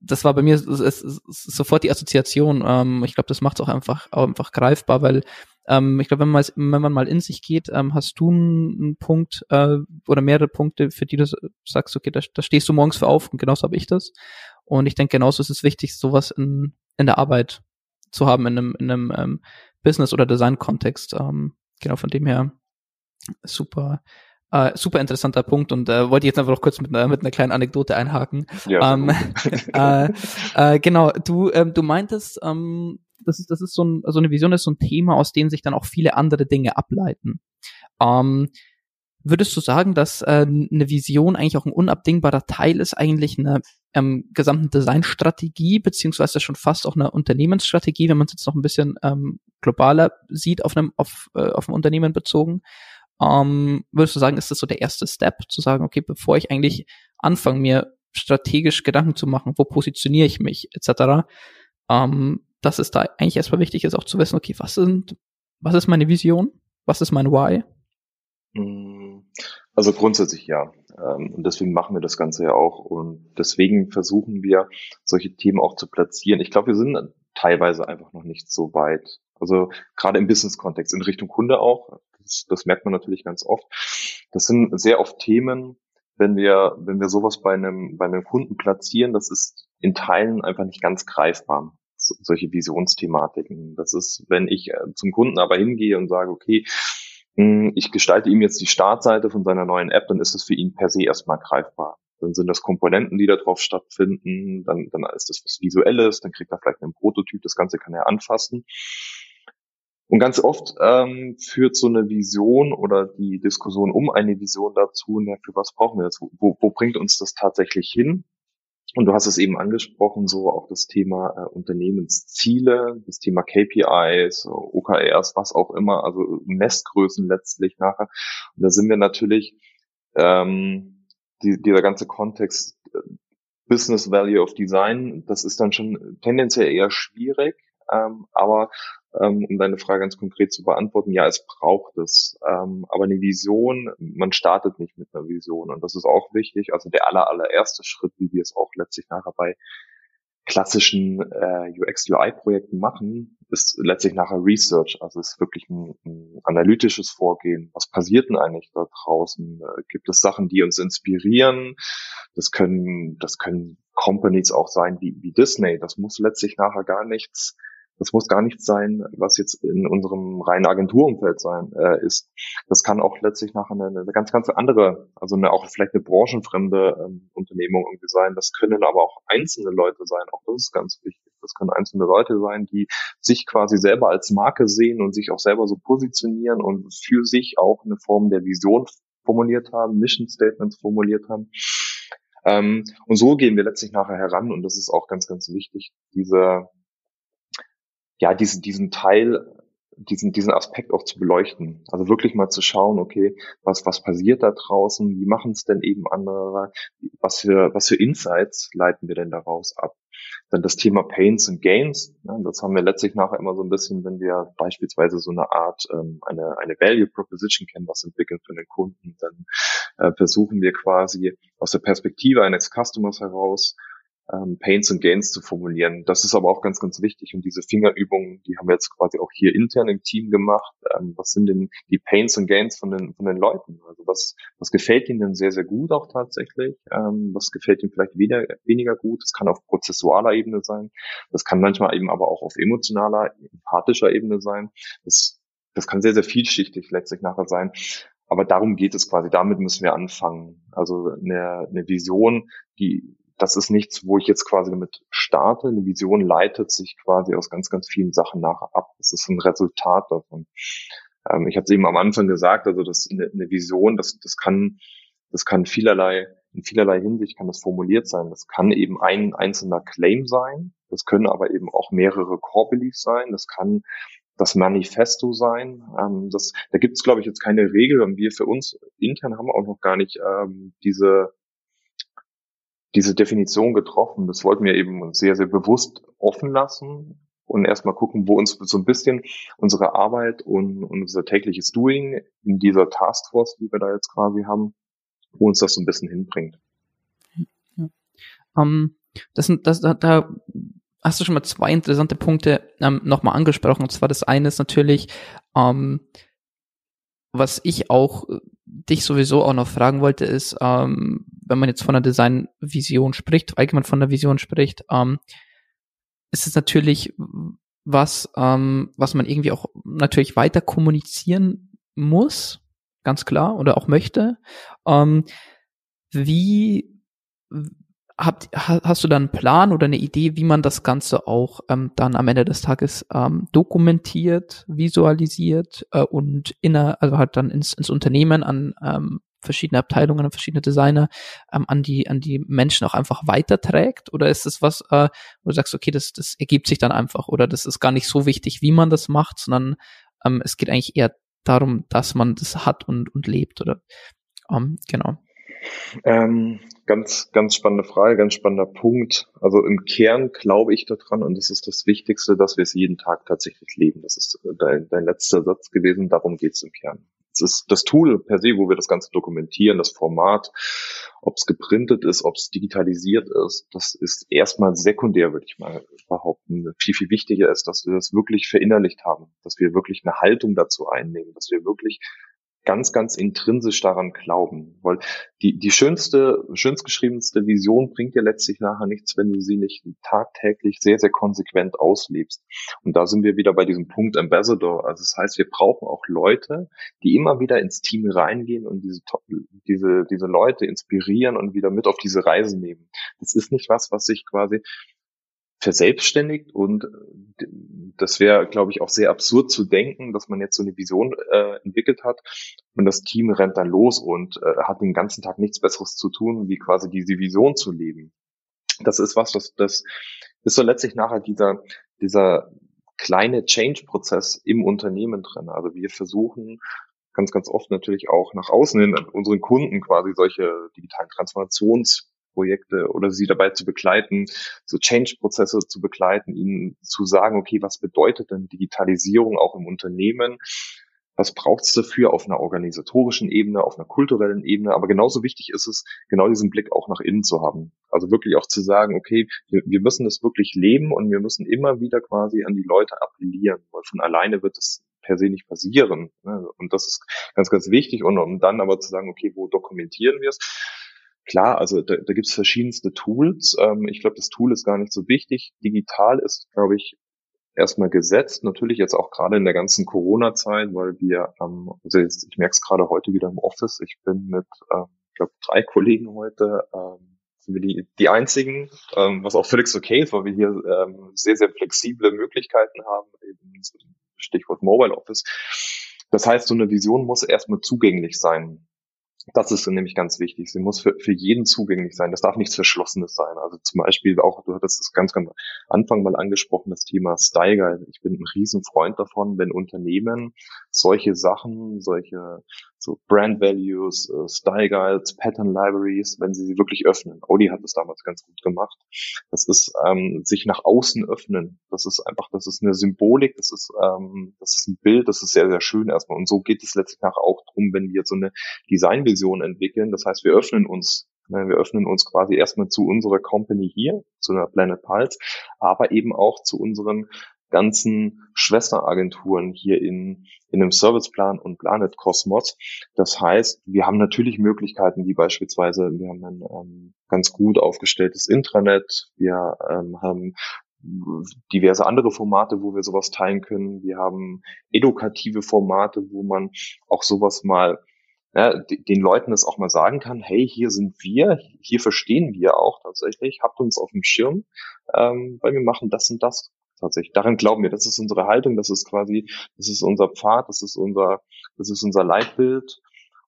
das war bei mir es, es, es, sofort die Assoziation. Ähm, ich glaube, das macht es auch einfach, auch einfach greifbar, weil ähm, ich glaube, wenn man, wenn man mal in sich geht, ähm, hast du einen, Punkt äh, oder mehrere Punkte, für die du sagst, okay, da, da stehst du morgens für auf und genauso habe ich das. Und ich denke, genauso ist es wichtig, sowas in, in der Arbeit zu haben, in einem, in einem ähm, Business- oder Design-Kontext. Ähm, genau, von dem her super, äh, super interessanter Punkt und äh, wollte jetzt einfach noch kurz mit einer, mit einer kleinen Anekdote einhaken. Ja, ähm, äh, äh, genau, du, ähm, du meintest, ähm, das ist, das ist so, ein, so eine Vision ist so ein Thema, aus dem sich dann auch viele andere Dinge ableiten. Ähm, würdest du sagen, dass äh, eine Vision eigentlich auch ein unabdingbarer Teil ist, eigentlich einer ähm, gesamten Designstrategie, beziehungsweise schon fast auch eine Unternehmensstrategie, wenn man es jetzt noch ein bisschen ähm, globaler sieht, auf einem, auf, äh, auf ein Unternehmen bezogen? Ähm, würdest du sagen, ist das so der erste Step, zu sagen, okay, bevor ich eigentlich anfange, mir strategisch Gedanken zu machen, wo positioniere ich mich, etc., ähm, dass es da eigentlich erstmal wichtig ist, auch zu wissen, okay, was sind, was ist meine Vision? Was ist mein Why? Mm, also grundsätzlich ja. Ähm, und deswegen machen wir das Ganze ja auch. Und deswegen versuchen wir, solche Themen auch zu platzieren. Ich glaube, wir sind teilweise einfach noch nicht so weit. Also gerade im Business-Kontext, in Richtung Kunde auch. Das, das merkt man natürlich ganz oft. Das sind sehr oft Themen, wenn wir, wenn wir sowas bei einem, bei einem Kunden platzieren, das ist in Teilen einfach nicht ganz greifbar solche Visionsthematiken. Das ist, wenn ich äh, zum Kunden aber hingehe und sage, okay, ich gestalte ihm jetzt die Startseite von seiner neuen App, dann ist das für ihn per se erstmal greifbar. Dann sind das Komponenten, die da drauf stattfinden, dann, dann ist das was Visuelles, dann kriegt er vielleicht einen Prototyp, das Ganze kann er anfassen. Und ganz oft ähm, führt so eine Vision oder die Diskussion um eine Vision dazu, ja, für was brauchen wir das? Wo, wo bringt uns das tatsächlich hin? Und du hast es eben angesprochen, so auch das Thema äh, Unternehmensziele, das Thema KPIs, OKRs, was auch immer, also Messgrößen letztlich nachher. Und da sind wir natürlich, ähm, die, dieser ganze Kontext äh, Business Value of Design, das ist dann schon tendenziell eher schwierig, ähm, aber um deine Frage ganz konkret zu beantworten, ja, es braucht es. Ähm, aber eine Vision, man startet nicht mit einer Vision und das ist auch wichtig. Also der aller, allererste Schritt, wie wir es auch letztlich nachher bei klassischen äh, UX-UI-Projekten machen, ist letztlich nachher Research. Also es ist wirklich ein, ein analytisches Vorgehen. Was passiert denn eigentlich da draußen? Äh, gibt es Sachen, die uns inspirieren? Das können, das können Companies auch sein wie, wie Disney. Das muss letztlich nachher gar nichts das muss gar nichts sein, was jetzt in unserem reinen Agenturumfeld sein äh, ist. Das kann auch letztlich nachher eine, eine ganz, ganz andere, also eine, auch vielleicht eine branchenfremde ähm, Unternehmung irgendwie sein. Das können aber auch einzelne Leute sein. Auch das ist ganz wichtig. Das können einzelne Leute sein, die sich quasi selber als Marke sehen und sich auch selber so positionieren und für sich auch eine Form der Vision formuliert haben, Mission Statements formuliert haben. Ähm, und so gehen wir letztlich nachher heran und das ist auch ganz, ganz wichtig, diese, ja, diesen, diesen Teil diesen, diesen Aspekt auch zu beleuchten. Also wirklich mal zu schauen, okay, was, was passiert da draußen? Wie machen es denn eben andere? Was für, was für Insights leiten wir denn daraus ab? Dann das Thema Pains and Gains. Ja, das haben wir letztlich nachher immer so ein bisschen, wenn wir beispielsweise so eine Art, ähm, eine, eine Value Proposition kennen, was entwickeln für den Kunden, dann äh, versuchen wir quasi aus der Perspektive eines Customers heraus ähm, Pains und Gains zu formulieren. Das ist aber auch ganz, ganz wichtig. Und diese Fingerübungen, die haben wir jetzt quasi auch hier intern im Team gemacht. Ähm, was sind denn die Pains und Gains von den, von den Leuten? Also was, was gefällt ihnen denn sehr, sehr gut auch tatsächlich? Ähm, was gefällt ihnen vielleicht weniger, weniger gut? Das kann auf prozessualer Ebene sein. Das kann manchmal eben aber auch auf emotionaler, empathischer Ebene sein. Das, das kann sehr, sehr vielschichtig letztlich nachher sein. Aber darum geht es quasi. Damit müssen wir anfangen. Also eine, eine Vision, die das ist nichts, wo ich jetzt quasi damit starte. Eine Vision leitet sich quasi aus ganz, ganz vielen Sachen nachher ab. Das ist ein Resultat davon. Ähm, ich hatte es eben am Anfang gesagt, also das eine, eine Vision, das, das kann, das kann vielerlei, in vielerlei Hinsicht kann das formuliert sein. Das kann eben ein einzelner Claim sein. Das können aber eben auch mehrere Core Beliefs sein. Das kann das Manifesto sein. Ähm, das, da gibt es, glaube ich, jetzt keine Regel und wir für uns intern haben auch noch gar nicht ähm, diese diese Definition getroffen. Das wollten wir eben sehr, sehr bewusst offen lassen und erstmal gucken, wo uns so ein bisschen unsere Arbeit und, unser tägliches Doing in dieser Taskforce, die wir da jetzt quasi haben, wo uns das so ein bisschen hinbringt. Ja. Um, ähm, das, das, da, da hast du schon mal zwei interessante Punkte ähm, nochmal angesprochen. Und zwar das eine ist natürlich, ähm, was ich auch dich sowieso auch noch fragen wollte, ist, ähm, wenn man jetzt von einer Designvision spricht, allgemein von der Vision spricht, ähm, ist es natürlich was, ähm, was man irgendwie auch natürlich weiter kommunizieren muss, ganz klar, oder auch möchte. Ähm, wie Habt, hast du da einen Plan oder eine Idee, wie man das Ganze auch ähm, dann am Ende des Tages ähm, dokumentiert, visualisiert äh, und inner, also halt dann ins, ins Unternehmen an ähm, verschiedene Abteilungen, an verschiedene Designer, ähm, an die an die Menschen auch einfach weiterträgt? Oder ist das was, äh, wo du sagst, okay, das das ergibt sich dann einfach oder das ist gar nicht so wichtig, wie man das macht, sondern ähm, es geht eigentlich eher darum, dass man das hat und und lebt oder ähm, genau. Ähm, ganz, ganz spannende Frage, ganz spannender Punkt. Also im Kern glaube ich daran und das ist das Wichtigste, dass wir es jeden Tag tatsächlich leben. Das ist dein, dein letzter Satz gewesen. Darum geht es im Kern. Es ist das Tool per se, wo wir das Ganze dokumentieren, das Format, ob es geprintet ist, ob es digitalisiert ist, das ist erstmal sekundär, würde ich mal behaupten. Viel, viel wichtiger ist, dass wir das wirklich verinnerlicht haben, dass wir wirklich eine Haltung dazu einnehmen, dass wir wirklich ganz, ganz intrinsisch daran glauben. Weil die, die schönste, schönst geschriebenste Vision bringt dir letztlich nachher nichts, wenn du sie nicht tagtäglich sehr, sehr konsequent auslebst. Und da sind wir wieder bei diesem Punkt Ambassador. Also das heißt, wir brauchen auch Leute, die immer wieder ins Team reingehen und diese, diese, diese Leute inspirieren und wieder mit auf diese Reise nehmen. Das ist nicht was, was sich quasi verselbstständigt und äh, das wäre, glaube ich, auch sehr absurd zu denken, dass man jetzt so eine Vision äh, entwickelt hat und das Team rennt dann los und äh, hat den ganzen Tag nichts Besseres zu tun, wie quasi diese Vision zu leben. Das ist was, das, das ist so letztlich nachher dieser, dieser kleine Change-Prozess im Unternehmen drin. Also wir versuchen ganz, ganz oft natürlich auch nach außen hin unseren Kunden quasi solche digitalen Transformations Projekte oder sie dabei zu begleiten, so Change-Prozesse zu begleiten, ihnen zu sagen, okay, was bedeutet denn Digitalisierung auch im Unternehmen? Was braucht es dafür auf einer organisatorischen Ebene, auf einer kulturellen Ebene? Aber genauso wichtig ist es, genau diesen Blick auch nach innen zu haben. Also wirklich auch zu sagen, okay, wir, müssen das wirklich leben und wir müssen immer wieder quasi an die Leute appellieren, weil von alleine wird es per se nicht passieren. Ne? Und das ist ganz, ganz wichtig. Und um dann aber zu sagen, okay, wo dokumentieren wir es? Klar, also da, da gibt es verschiedenste Tools. Ähm, ich glaube, das Tool ist gar nicht so wichtig. Digital ist, glaube ich, erstmal gesetzt. Natürlich jetzt auch gerade in der ganzen Corona-Zeit, weil wir, ähm, also jetzt, ich merke es gerade heute wieder im Office. Ich bin mit, ähm, ich glaube, drei Kollegen heute ähm, sind wir die, die einzigen, ähm, was auch völlig okay ist, weil wir hier ähm, sehr, sehr flexible Möglichkeiten haben, eben Stichwort Mobile Office. Das heißt, so eine Vision muss erstmal zugänglich sein. Das ist nämlich ganz wichtig. Sie muss für, für jeden zugänglich sein. Das darf nichts Verschlossenes sein. Also zum Beispiel auch, du hattest es ganz, ganz Anfang mal angesprochen, das Thema Style Guide. Ich bin ein Riesenfreund davon, wenn Unternehmen solche Sachen, solche so Brand Values, äh, Style Guides, Pattern Libraries, wenn sie sie wirklich öffnen. Audi hat das damals ganz gut gemacht. Das ist ähm, sich nach außen öffnen. Das ist einfach, das ist eine Symbolik, das ist, ähm, das ist ein Bild, das ist sehr, sehr schön erstmal. Und so geht es letztlich nachher auch drum, wenn wir so eine Designvision entwickeln. Das heißt, wir öffnen uns ne, wir öffnen uns quasi erstmal zu unserer Company hier, zu einer Planet Pulse, aber eben auch zu unseren ganzen Schwesteragenturen hier in, in einem Serviceplan und Planet Cosmos. Das heißt, wir haben natürlich Möglichkeiten, wie beispielsweise, wir haben ein ähm, ganz gut aufgestelltes Intranet, wir ähm, haben diverse andere Formate, wo wir sowas teilen können. Wir haben edukative Formate, wo man auch sowas mal ja, den Leuten das auch mal sagen kann, hey, hier sind wir, hier verstehen wir auch tatsächlich, habt uns auf dem Schirm, ähm, weil wir machen das und das tatsächlich. Daran glauben wir. Das ist unsere Haltung. Das ist quasi, das ist unser Pfad. Das ist unser, das ist unser Leitbild.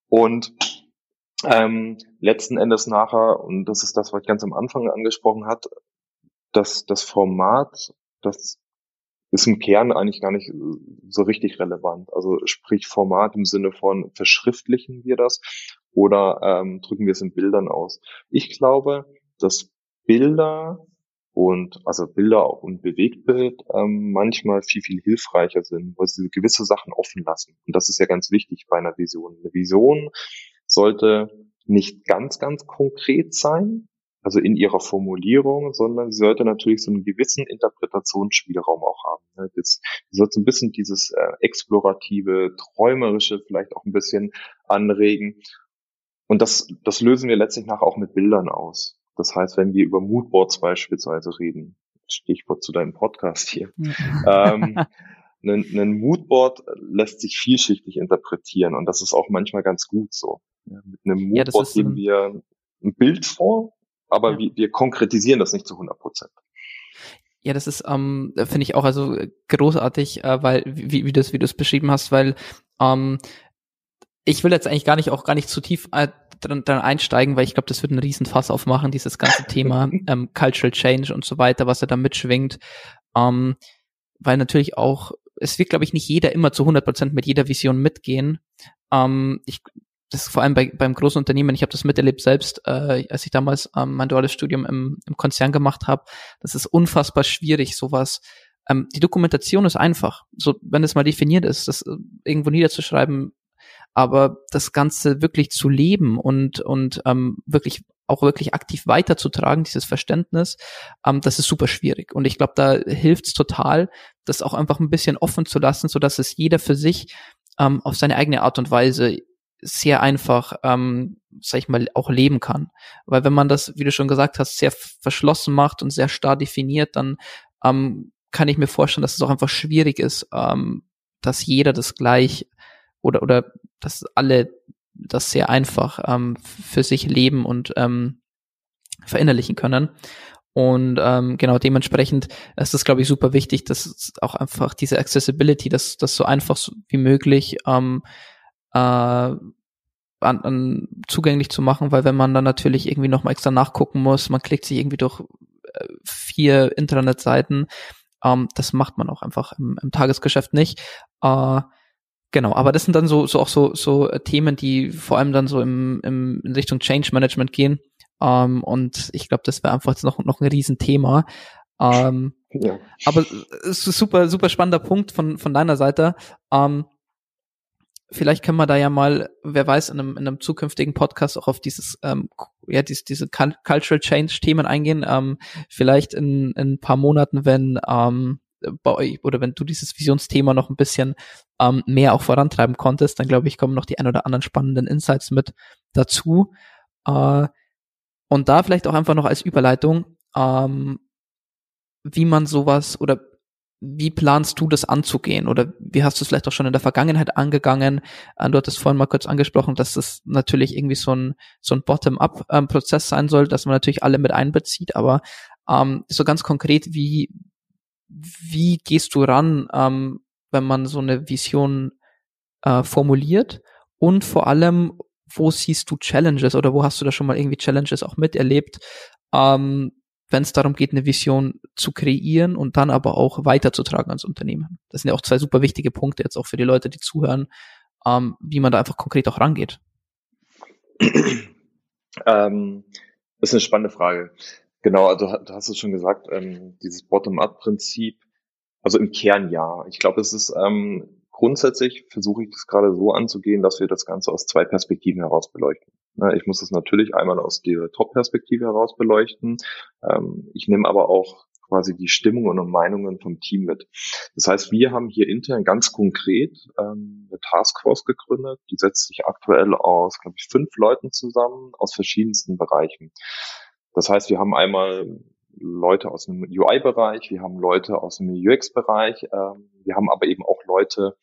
Und ähm, letzten Endes nachher, und das ist das, was ich ganz am Anfang angesprochen hat, dass das Format, das ist im Kern eigentlich gar nicht so richtig relevant. Also sprich Format im Sinne von verschriftlichen wir das oder ähm, drücken wir es in Bildern aus. Ich glaube, dass Bilder und also Bilder und Bewegtbild ähm, manchmal viel, viel hilfreicher sind, weil sie gewisse Sachen offen lassen. Und das ist ja ganz wichtig bei einer Vision. Eine Vision sollte nicht ganz, ganz konkret sein, also in ihrer Formulierung, sondern sie sollte natürlich so einen gewissen Interpretationsspielraum auch haben. Ne? Das, sie sollte ein bisschen dieses äh, explorative, träumerische vielleicht auch ein bisschen anregen. Und das, das lösen wir letztlich nachher auch mit Bildern aus. Das heißt, wenn wir über Moodboards beispielsweise reden, Stichwort zu deinem Podcast hier, ähm, ein, ein Moodboard lässt sich vielschichtig interpretieren und das ist auch manchmal ganz gut so. Ja, mit einem Moodboard ja, geben wir ein Bild vor, aber ja. wir, wir konkretisieren das nicht zu 100 Prozent. Ja, das ist, ähm, finde ich auch also großartig, äh, weil wie, wie du es wie beschrieben hast, weil ähm, ich will jetzt eigentlich gar nicht auch gar nicht zu tief äh, dran, dran einsteigen, weil ich glaube, das wird einen riesen Fass aufmachen, dieses ganze Thema ähm, Cultural Change und so weiter, was er da mitschwingt. Ähm, weil natürlich auch, es wird, glaube ich, nicht jeder immer zu 100 Prozent mit jeder Vision mitgehen. Ähm, ich, das ist vor allem bei, beim großen Unternehmen, ich habe das miterlebt selbst, äh, als ich damals ähm, mein duales Studium im, im Konzern gemacht habe. Das ist unfassbar schwierig, sowas. Ähm, die Dokumentation ist einfach. So, wenn es mal definiert ist, das äh, irgendwo niederzuschreiben, aber das Ganze wirklich zu leben und, und ähm, wirklich auch wirklich aktiv weiterzutragen, dieses Verständnis, ähm, das ist super schwierig. Und ich glaube, da hilft es total, das auch einfach ein bisschen offen zu lassen, so dass es jeder für sich ähm, auf seine eigene Art und Weise sehr einfach, ähm, sag ich mal, auch leben kann. Weil wenn man das, wie du schon gesagt hast, sehr verschlossen macht und sehr starr definiert, dann ähm, kann ich mir vorstellen, dass es auch einfach schwierig ist, ähm, dass jeder das gleich oder, oder dass alle das sehr einfach ähm, für sich leben und ähm, verinnerlichen können. Und ähm, genau dementsprechend ist das, glaube ich, super wichtig, dass auch einfach diese Accessibility, dass das so einfach wie möglich ähm, äh, an, an zugänglich zu machen, weil wenn man dann natürlich irgendwie nochmal extra nachgucken muss, man klickt sich irgendwie durch äh, vier Internetseiten, ähm, das macht man auch einfach im, im Tagesgeschäft nicht. Äh, Genau, aber das sind dann so, so auch so, so äh, Themen, die vor allem dann so im, im in Richtung Change Management gehen. Ähm, und ich glaube, das wäre einfach jetzt noch, noch ein Riesenthema. Ähm, ja. Aber es ist super, super spannender Punkt von, von deiner Seite. Ähm, vielleicht können wir da ja mal, wer weiß, in einem, in einem zukünftigen Podcast auch auf dieses, ähm, ja, diese, diese Cultural Change Themen eingehen. Ähm, vielleicht in, in ein paar Monaten, wenn ähm, bei euch oder wenn du dieses Visionsthema noch ein bisschen ähm, mehr auch vorantreiben konntest, dann glaube ich, kommen noch die ein oder anderen spannenden Insights mit dazu. Äh, und da vielleicht auch einfach noch als Überleitung, ähm, wie man sowas oder wie planst du das anzugehen? Oder wie hast du es vielleicht auch schon in der Vergangenheit angegangen? Äh, du hattest vorhin mal kurz angesprochen, dass das natürlich irgendwie so ein, so ein Bottom-up-Prozess ähm, sein soll, dass man natürlich alle mit einbezieht, aber ähm, so ganz konkret, wie, wie gehst du ran, ähm, wenn man so eine Vision äh, formuliert? Und vor allem, wo siehst du Challenges oder wo hast du da schon mal irgendwie Challenges auch miterlebt, ähm, wenn es darum geht, eine Vision zu kreieren und dann aber auch weiterzutragen ans Unternehmen. Das sind ja auch zwei super wichtige Punkte jetzt auch für die Leute, die zuhören, ähm, wie man da einfach konkret auch rangeht. Ähm, das ist eine spannende Frage. Genau, also du hast es schon gesagt, ähm, dieses Bottom-up-Prinzip, also im Kern ja. Ich glaube, es ist ähm, grundsätzlich versuche ich das gerade so anzugehen, dass wir das Ganze aus zwei Perspektiven heraus beleuchten. Ich muss das natürlich einmal aus der Top-Perspektive heraus beleuchten. Ähm, ich nehme aber auch quasi die Stimmung und Meinungen vom Team mit. Das heißt, wir haben hier intern ganz konkret ähm, eine Taskforce gegründet, die setzt sich aktuell aus, glaube ich, fünf Leuten zusammen aus verschiedensten Bereichen. Das heißt, wir haben einmal Leute aus dem UI-Bereich, wir haben Leute aus dem UX-Bereich, ähm, wir haben aber eben auch Leute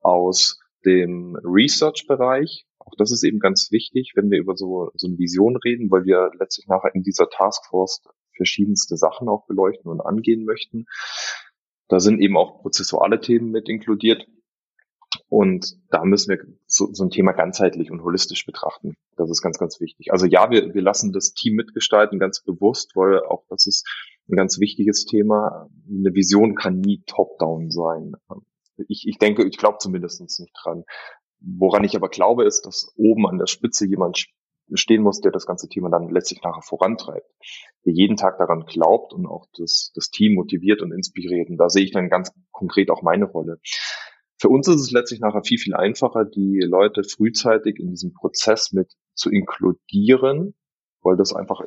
aus dem Research-Bereich. Auch das ist eben ganz wichtig, wenn wir über so, so eine Vision reden, weil wir letztlich nachher in dieser Taskforce verschiedenste Sachen auch beleuchten und angehen möchten. Da sind eben auch prozessuale Themen mit inkludiert. Und da müssen wir so, so ein Thema ganzheitlich und holistisch betrachten. Das ist ganz, ganz wichtig. Also ja, wir, wir lassen das Team mitgestalten, ganz bewusst, weil auch das ist ein ganz wichtiges Thema. Eine Vision kann nie top-down sein. Ich, ich denke, ich glaube zumindest nicht dran. Woran ich aber glaube, ist, dass oben an der Spitze jemand stehen muss, der das ganze Thema dann letztlich nachher vorantreibt, der jeden Tag daran glaubt und auch das, das Team motiviert und inspiriert. Und da sehe ich dann ganz konkret auch meine Rolle. Für uns ist es letztlich nachher viel, viel einfacher, die Leute frühzeitig in diesem Prozess mit zu inkludieren, weil das einfach,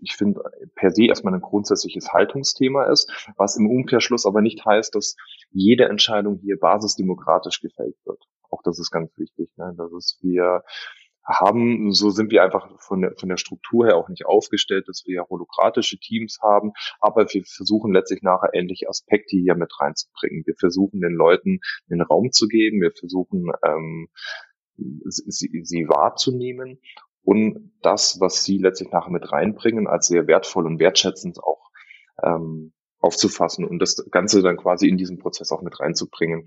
ich finde, per se erstmal ein grundsätzliches Haltungsthema ist, was im Umkehrschluss aber nicht heißt, dass jede Entscheidung hier basisdemokratisch gefällt wird. Auch das ist ganz wichtig, ne? dass wir haben, so sind wir einfach von der, von der Struktur her auch nicht aufgestellt, dass wir ja holokratische Teams haben, aber wir versuchen letztlich nachher ähnliche Aspekte hier mit reinzubringen. Wir versuchen den Leuten den Raum zu geben, wir versuchen ähm, sie, sie wahrzunehmen und das, was sie letztlich nachher mit reinbringen, als sehr wertvoll und wertschätzend auch ähm, aufzufassen und das Ganze dann quasi in diesen Prozess auch mit reinzubringen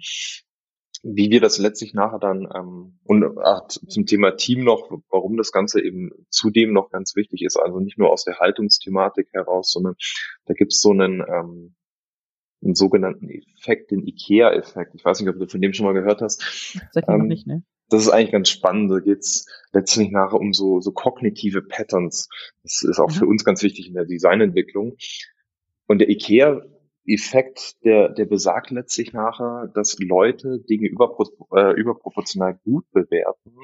wie wir das letztlich nachher dann ähm, und ach, zum Thema Team noch, warum das Ganze eben zudem noch ganz wichtig ist, also nicht nur aus der Haltungsthematik heraus, sondern da gibt es so einen, ähm, einen sogenannten Effekt, den IKEA-Effekt. Ich weiß nicht, ob du von dem schon mal gehört hast. Sag ähm, noch nicht, ne? Das ist eigentlich ganz spannend. Da geht's letztlich nachher um so, so kognitive Patterns. Das ist auch mhm. für uns ganz wichtig in der Designentwicklung. Und der IKEA Effekt, der, der besagt letztlich nachher, dass Leute Dinge über, äh, überproportional gut bewerten,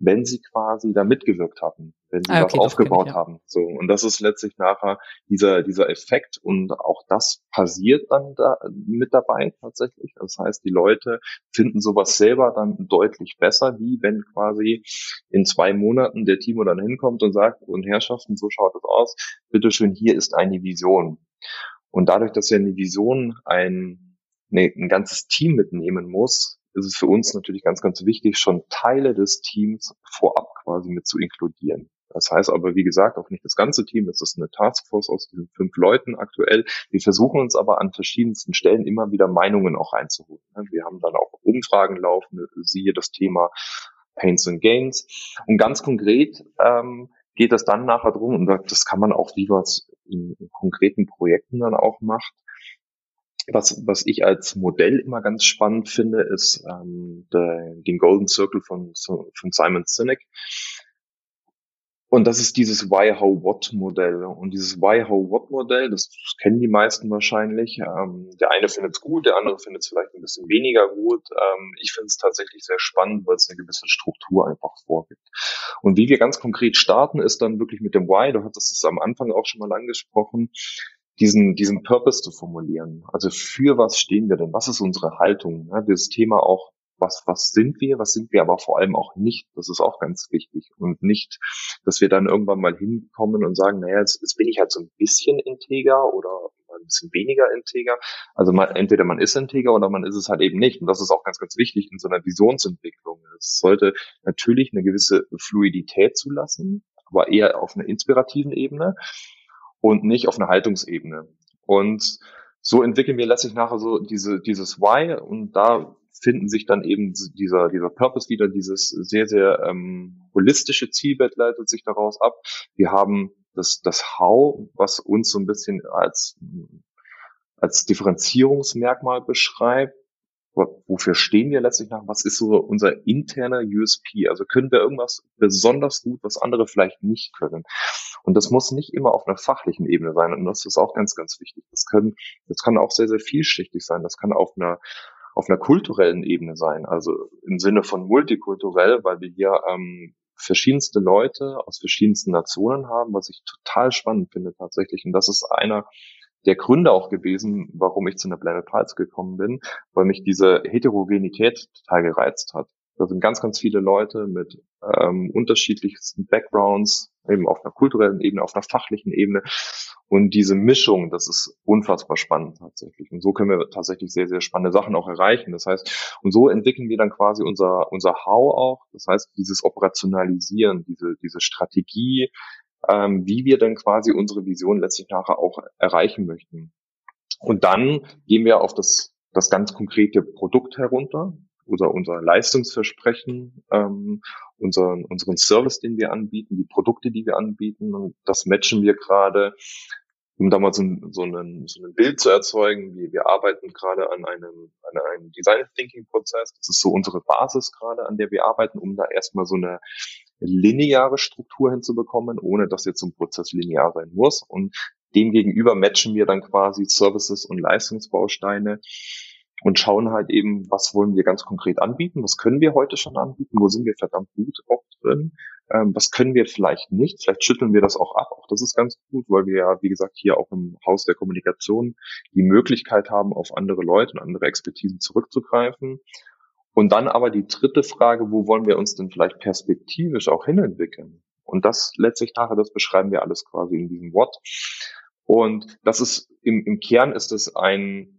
wenn sie quasi da mitgewirkt hatten, wenn sie ah, okay, was aufgebaut ich, ja. haben. So und das ist letztlich nachher dieser dieser Effekt und auch das passiert dann da mit dabei tatsächlich. Das heißt, die Leute finden sowas selber dann deutlich besser, wie wenn quasi in zwei Monaten der Timo dann hinkommt und sagt: "Und Herrschaften, so schaut es aus. Bitteschön, hier ist eine Vision." Und dadurch, dass ja eine Vision ein, ne, ein ganzes Team mitnehmen muss, ist es für uns natürlich ganz, ganz wichtig, schon Teile des Teams vorab quasi mit zu inkludieren. Das heißt aber, wie gesagt, auch nicht das ganze Team. Das ist eine Taskforce aus diesen fünf Leuten aktuell. Wir versuchen uns aber an verschiedensten Stellen immer wieder Meinungen auch einzuholen. Wir haben dann auch Umfragen laufen, siehe das Thema Paints and Gains. Und ganz konkret ähm, geht es dann nachher drum, und das kann man auch, wie es in, in konkreten Projekten dann auch macht, was, was ich als Modell immer ganz spannend finde, ist ähm, der, den Golden Circle von, von Simon Sinek. Und das ist dieses Why, How, What Modell. Und dieses Why, How, What Modell, das kennen die meisten wahrscheinlich. Ähm, der eine findet es gut, der andere findet es vielleicht ein bisschen weniger gut. Ähm, ich finde es tatsächlich sehr spannend, weil es eine gewisse Struktur einfach vorgibt. Und wie wir ganz konkret starten, ist dann wirklich mit dem Why, du hattest es am Anfang auch schon mal angesprochen, diesen, diesen Purpose zu formulieren. Also für was stehen wir denn? Was ist unsere Haltung? Ja, dieses Thema auch was, was sind wir, was sind wir aber vor allem auch nicht. Das ist auch ganz wichtig. Und nicht, dass wir dann irgendwann mal hinkommen und sagen, naja, jetzt, jetzt bin ich halt so ein bisschen integer oder ein bisschen weniger integer. Also man, entweder man ist integer oder man ist es halt eben nicht. Und das ist auch ganz, ganz wichtig in so einer Visionsentwicklung. Es sollte natürlich eine gewisse Fluidität zulassen, aber eher auf einer inspirativen Ebene und nicht auf einer Haltungsebene. Und so entwickeln wir letztlich nachher so diese, dieses Why und da finden sich dann eben dieser, dieser Purpose wieder, dieses sehr, sehr ähm, holistische Zielbild leitet sich daraus ab. Wir haben das, das How, was uns so ein bisschen als, als Differenzierungsmerkmal beschreibt. Wofür stehen wir letztlich nach? Was ist so unser interner USP? Also können wir irgendwas besonders gut, was andere vielleicht nicht können? Und das muss nicht immer auf einer fachlichen Ebene sein. Und das ist auch ganz, ganz wichtig. Das können, das kann auch sehr, sehr vielschichtig sein. Das kann auf einer auf einer kulturellen Ebene sein, also im Sinne von multikulturell, weil wir hier ähm, verschiedenste Leute aus verschiedensten Nationen haben, was ich total spannend finde tatsächlich. Und das ist einer der Gründe auch gewesen, warum ich zu einer Blended Pulse gekommen bin, weil mich diese Heterogenität total gereizt hat. Da sind ganz, ganz viele Leute mit ähm, unterschiedlichsten Backgrounds, eben auf einer kulturellen Ebene, auf einer fachlichen Ebene. Und diese Mischung, das ist unfassbar spannend tatsächlich. Und so können wir tatsächlich sehr, sehr spannende Sachen auch erreichen. Das heißt, und so entwickeln wir dann quasi unser, unser How auch. Das heißt, dieses Operationalisieren, diese, diese Strategie, ähm, wie wir dann quasi unsere Vision letztlich nachher auch erreichen möchten. Und dann gehen wir auf das, das ganz konkrete Produkt herunter oder unser Leistungsversprechen, ähm, unseren, unseren Service, den wir anbieten, die Produkte, die wir anbieten. Und das matchen wir gerade, um da mal so, ein, so, einen, so ein Bild zu erzeugen. Wir, wir arbeiten gerade an einem, an einem Design Thinking Prozess. Das ist so unsere Basis gerade, an der wir arbeiten, um da erstmal so eine lineare Struktur hinzubekommen, ohne dass jetzt ein Prozess linear sein muss. Und demgegenüber matchen wir dann quasi Services und Leistungsbausteine und schauen halt eben, was wollen wir ganz konkret anbieten, was können wir heute schon anbieten, wo sind wir verdammt gut auch drin, ähm, was können wir vielleicht nicht, vielleicht schütteln wir das auch ab, auch das ist ganz gut, weil wir ja, wie gesagt, hier auch im Haus der Kommunikation die Möglichkeit haben, auf andere Leute und andere Expertisen zurückzugreifen. Und dann aber die dritte Frage, wo wollen wir uns denn vielleicht perspektivisch auch hinentwickeln? Und das letztlich nachher, das beschreiben wir alles quasi in diesem What. Und das ist im, im Kern ist es ein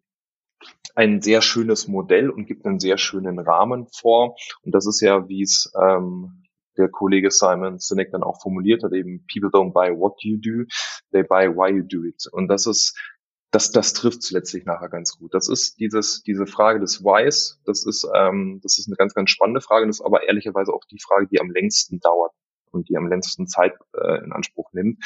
ein sehr schönes Modell und gibt einen sehr schönen Rahmen vor. Und das ist ja, wie es ähm, der Kollege Simon Sinek dann auch formuliert hat, eben People don't buy what you do, they buy why you do it. Und das ist das, das trifft letztlich nachher ganz gut. Das ist dieses, diese Frage des Whys, das ist, ähm, das ist eine ganz, ganz spannende Frage, das ist aber ehrlicherweise auch die Frage, die am längsten dauert und die am längsten Zeit äh, in Anspruch nimmt.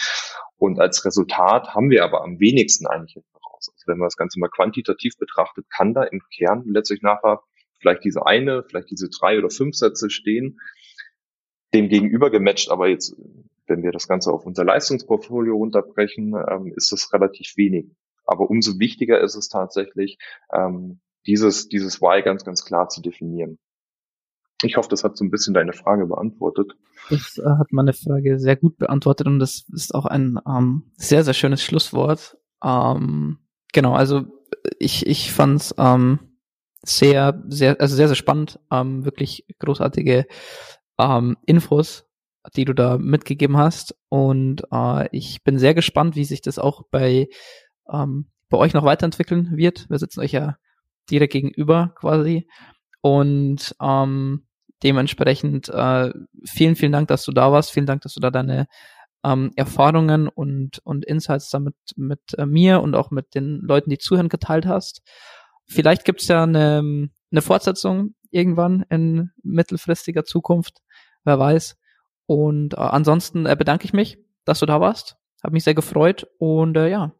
Und als Resultat haben wir aber am wenigsten eigentlich aus. Also wenn man das Ganze mal quantitativ betrachtet, kann da im Kern letztlich nachher vielleicht diese eine, vielleicht diese drei oder fünf Sätze stehen, dem gegenüber gematcht, aber jetzt, wenn wir das Ganze auf unser Leistungsportfolio runterbrechen, ähm, ist das relativ wenig. Aber umso wichtiger ist es tatsächlich, ähm, dieses, dieses Why ganz, ganz klar zu definieren. Ich hoffe, das hat so ein bisschen deine Frage beantwortet. Das äh, hat meine Frage sehr gut beantwortet und das ist auch ein ähm, sehr, sehr schönes Schlusswort. Ähm, Genau, also ich, ich fand's ähm, sehr, sehr, also sehr, sehr spannend, ähm, wirklich großartige ähm, Infos, die du da mitgegeben hast. Und äh, ich bin sehr gespannt, wie sich das auch bei, ähm, bei euch noch weiterentwickeln wird. Wir sitzen euch ja direkt gegenüber quasi. Und ähm, dementsprechend äh, vielen, vielen Dank, dass du da warst. Vielen Dank, dass du da deine ähm, Erfahrungen und, und Insights damit mit äh, mir und auch mit den Leuten, die zuhören, geteilt hast. Vielleicht gibt's ja eine, eine Fortsetzung irgendwann in mittelfristiger Zukunft, wer weiß. Und äh, ansonsten äh, bedanke ich mich, dass du da warst. Habe mich sehr gefreut und äh, ja.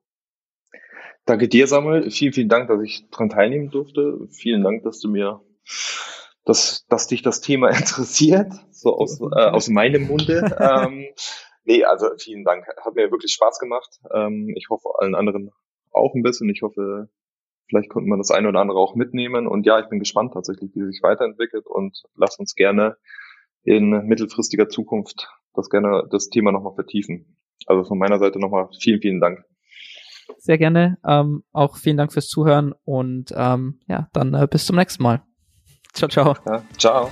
Danke dir, Samuel. Vielen, vielen Dank, dass ich daran teilnehmen durfte. Vielen Dank, dass du mir, dass, dass dich das Thema interessiert, so aus, äh, aus meinem Munde. ähm, Nee, also vielen Dank. Hat mir wirklich Spaß gemacht. Ähm, ich hoffe allen anderen auch ein bisschen. Ich hoffe, vielleicht konnte man das eine oder andere auch mitnehmen. Und ja, ich bin gespannt tatsächlich, wie sich weiterentwickelt und lass uns gerne in mittelfristiger Zukunft das gerne das Thema nochmal vertiefen. Also von meiner Seite nochmal vielen, vielen Dank. Sehr gerne. Ähm, auch vielen Dank fürs Zuhören und ähm, ja, dann äh, bis zum nächsten Mal. Ciao, ciao. Ja, ciao.